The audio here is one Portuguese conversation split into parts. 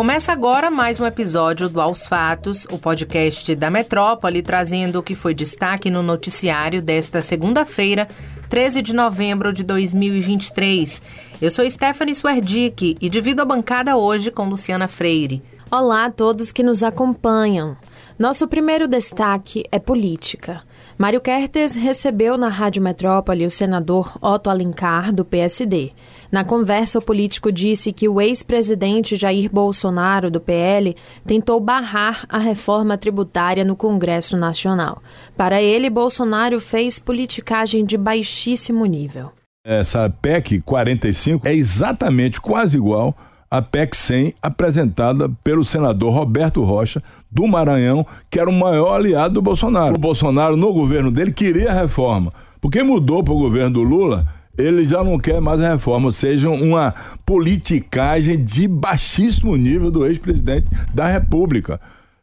Começa agora mais um episódio do Aos Fatos, o podcast da Metrópole, trazendo o que foi destaque no noticiário desta segunda-feira, 13 de novembro de 2023. Eu sou Stephanie Swerdick e divido a bancada hoje com Luciana Freire. Olá a todos que nos acompanham. Nosso primeiro destaque é política. Mário Kertes recebeu na Rádio Metrópole o senador Otto Alencar, do PSD. Na conversa, o político disse que o ex-presidente Jair Bolsonaro, do PL, tentou barrar a reforma tributária no Congresso Nacional. Para ele, Bolsonaro fez politicagem de baixíssimo nível. Essa PEC 45 é exatamente quase igual a PEC 100 apresentada pelo senador Roberto Rocha, do Maranhão, que era o maior aliado do Bolsonaro. O Bolsonaro, no governo dele, queria a reforma. Porque mudou para o governo do Lula, ele já não quer mais a reforma, ou seja, uma politicagem de baixíssimo nível do ex-presidente da República.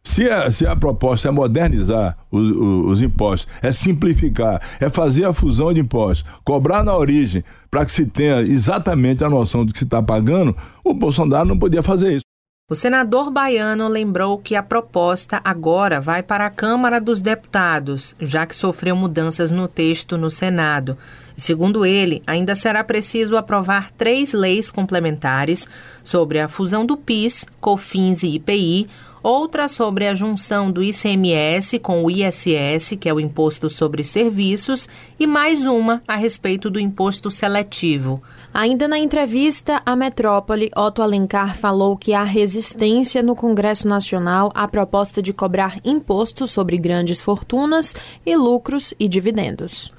Se a, se a proposta é modernizar os, os, os, impostos, é simplificar, é fazer a fusão de impostos, cobrar na origem, para que se tenha exatamente a noção do que se está pagando, o Bolsonaro não podia fazer isso. O senador baiano lembrou que a proposta agora vai para a Câmara dos Deputados, já que sofreu mudanças no texto no Senado. Segundo ele, ainda será preciso aprovar três leis complementares sobre a fusão do PIS, COFINS e IPI, outra sobre a junção do ICMS com o ISS, que é o Imposto sobre Serviços, e mais uma a respeito do imposto seletivo. Ainda na entrevista à Metrópole, Otto Alencar falou que há resistência no Congresso Nacional à proposta de cobrar imposto sobre grandes fortunas e lucros e dividendos.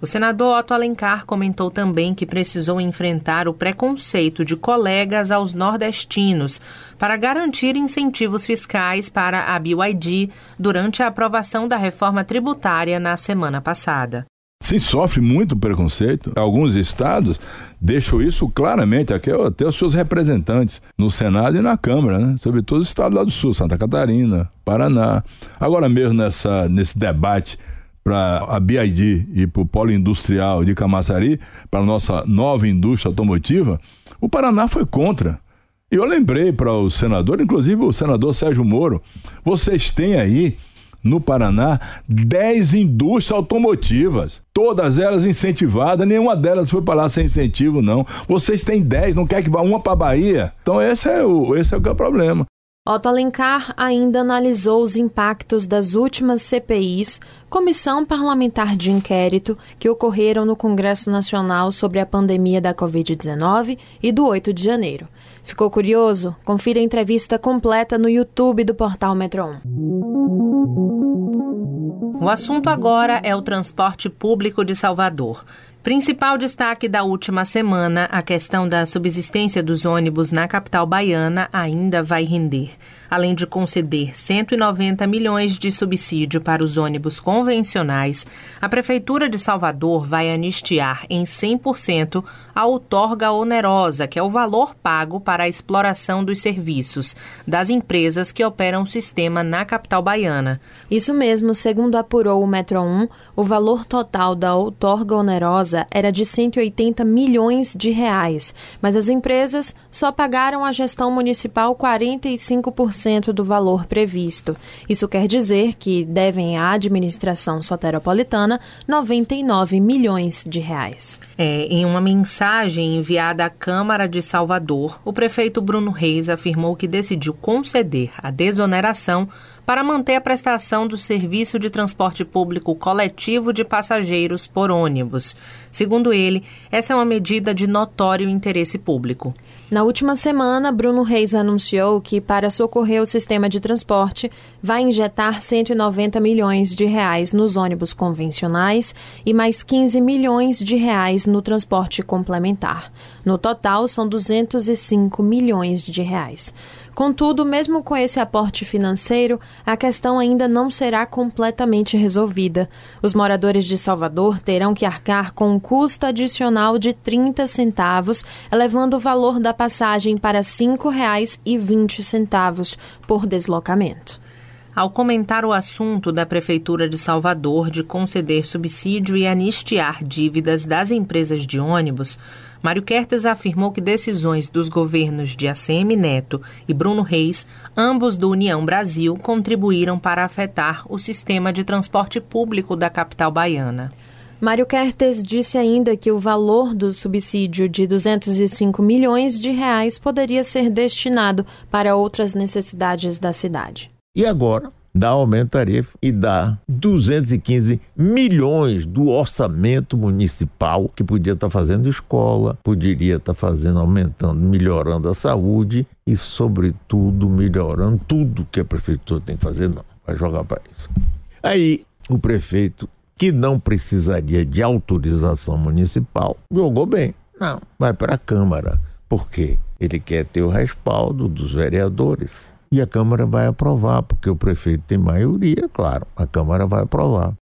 O senador Otto Alencar comentou também que precisou enfrentar o preconceito de colegas aos nordestinos para garantir incentivos fiscais para a BYD durante a aprovação da reforma tributária na semana passada. Se sofre muito preconceito, alguns estados deixam isso claramente, até os seus representantes no Senado e na Câmara, né? sobretudo o estado lá do Sul, Santa Catarina, Paraná. Agora mesmo nessa, nesse debate para a BID e para o Polo Industrial de Camaçari, para a nossa nova indústria automotiva, o Paraná foi contra. E eu lembrei para o senador, inclusive o senador Sérgio Moro, vocês têm aí no Paraná 10 indústrias automotivas, todas elas incentivadas, nenhuma delas foi para lá sem incentivo, não. Vocês têm 10, não quer que vá uma para a Bahia? Então esse é o, esse é o, que é o problema. Otto Alencar ainda analisou os impactos das últimas CPIs, Comissão Parlamentar de Inquérito, que ocorreram no Congresso Nacional sobre a pandemia da Covid-19 e do 8 de janeiro. Ficou curioso? Confira a entrevista completa no YouTube do portal Metro 1. O assunto agora é o transporte público de Salvador. Principal destaque da última semana, a questão da subsistência dos ônibus na capital baiana ainda vai render. Além de conceder 190 milhões de subsídio para os ônibus convencionais, a Prefeitura de Salvador vai anistiar em 100% a outorga onerosa, que é o valor pago para a exploração dos serviços das empresas que operam o sistema na capital baiana. Isso mesmo, segundo apurou o Metro 1, o valor total da outorga onerosa era de 180 milhões de reais, mas as empresas só pagaram à gestão municipal 45% do valor previsto. Isso quer dizer que devem à administração soteropolitana 99 milhões de reais. É, em uma mensagem enviada à Câmara de Salvador, o prefeito Bruno Reis afirmou que decidiu conceder a desoneração para manter a prestação do serviço de transporte público coletivo de passageiros por ônibus. Segundo ele, essa é uma medida de notório interesse público. Na última semana, Bruno Reis anunciou que, para socorrer o sistema de transporte, vai injetar 190 milhões de reais nos ônibus convencionais e mais 15 milhões de reais no transporte complementar. No total, são 205 milhões de reais. Contudo, mesmo com esse aporte financeiro, a questão ainda não será completamente resolvida. Os moradores de Salvador terão que arcar com um custo adicional de 30 centavos, elevando o valor da passagem para R$ 5,20 por deslocamento. Ao comentar o assunto da Prefeitura de Salvador de conceder subsídio e anistiar dívidas das empresas de ônibus, Mário Kertes afirmou que decisões dos governos de ACM Neto e Bruno Reis, ambos do União Brasil, contribuíram para afetar o sistema de transporte público da capital baiana. Mário Kertes disse ainda que o valor do subsídio de 205 milhões de reais poderia ser destinado para outras necessidades da cidade. E agora, dá aumento tarifa e dá 215 milhões do orçamento municipal que podia estar tá fazendo escola, poderia estar tá fazendo, aumentando, melhorando a saúde e, sobretudo, melhorando tudo que a prefeitura tem que fazer. Não, vai jogar para isso. Aí o prefeito, que não precisaria de autorização municipal, jogou bem. Não, vai para a Câmara. Por quê? Ele quer ter o respaldo dos vereadores e a Câmara vai aprovar, porque o prefeito tem maioria, claro, a Câmara vai aprovar.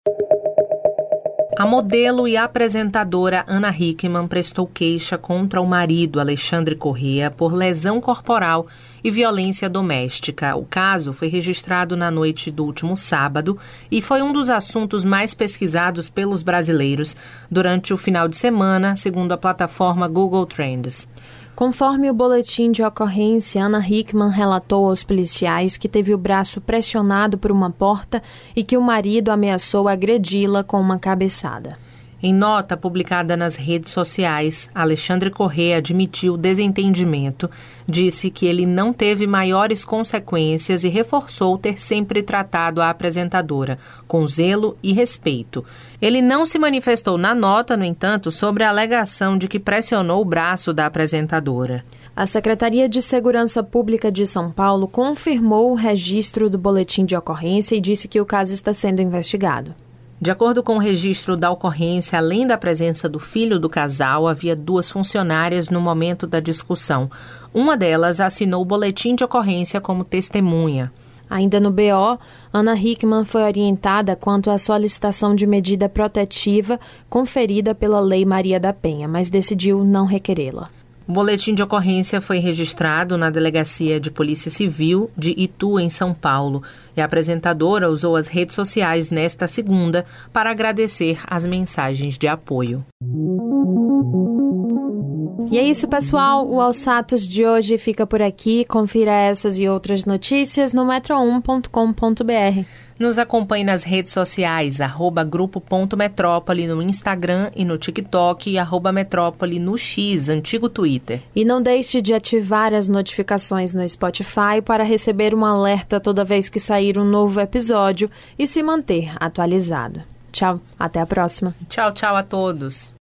A modelo e apresentadora Ana Hickman prestou queixa contra o marido Alexandre Corrêa por lesão corporal e violência doméstica. O caso foi registrado na noite do último sábado e foi um dos assuntos mais pesquisados pelos brasileiros durante o final de semana, segundo a plataforma Google Trends. Conforme o boletim de ocorrência, Ana Hickman relatou aos policiais que teve o braço pressionado por uma porta e que o marido ameaçou agredi-la com uma cabeçada. Em nota publicada nas redes sociais, Alexandre Corrêa admitiu desentendimento, disse que ele não teve maiores consequências e reforçou ter sempre tratado a apresentadora com zelo e respeito. Ele não se manifestou na nota, no entanto, sobre a alegação de que pressionou o braço da apresentadora. A Secretaria de Segurança Pública de São Paulo confirmou o registro do boletim de ocorrência e disse que o caso está sendo investigado. De acordo com o registro da ocorrência, além da presença do filho do casal, havia duas funcionárias no momento da discussão. Uma delas assinou o boletim de ocorrência como testemunha. Ainda no BO, Ana Hickman foi orientada quanto à solicitação de medida protetiva conferida pela Lei Maria da Penha, mas decidiu não requerê-la. O boletim de ocorrência foi registrado na Delegacia de Polícia Civil de Itu, em São Paulo, e a apresentadora usou as redes sociais nesta segunda para agradecer as mensagens de apoio. E é isso, pessoal. O Alsatos de hoje fica por aqui. Confira essas e outras notícias no metro1.com.br. Nos acompanhe nas redes sociais, arroba grupo.metrópole no Instagram e no TikTok e arroba metrópole no X, antigo Twitter. E não deixe de ativar as notificações no Spotify para receber um alerta toda vez que sair um novo episódio e se manter atualizado. Tchau, até a próxima. Tchau, tchau a todos.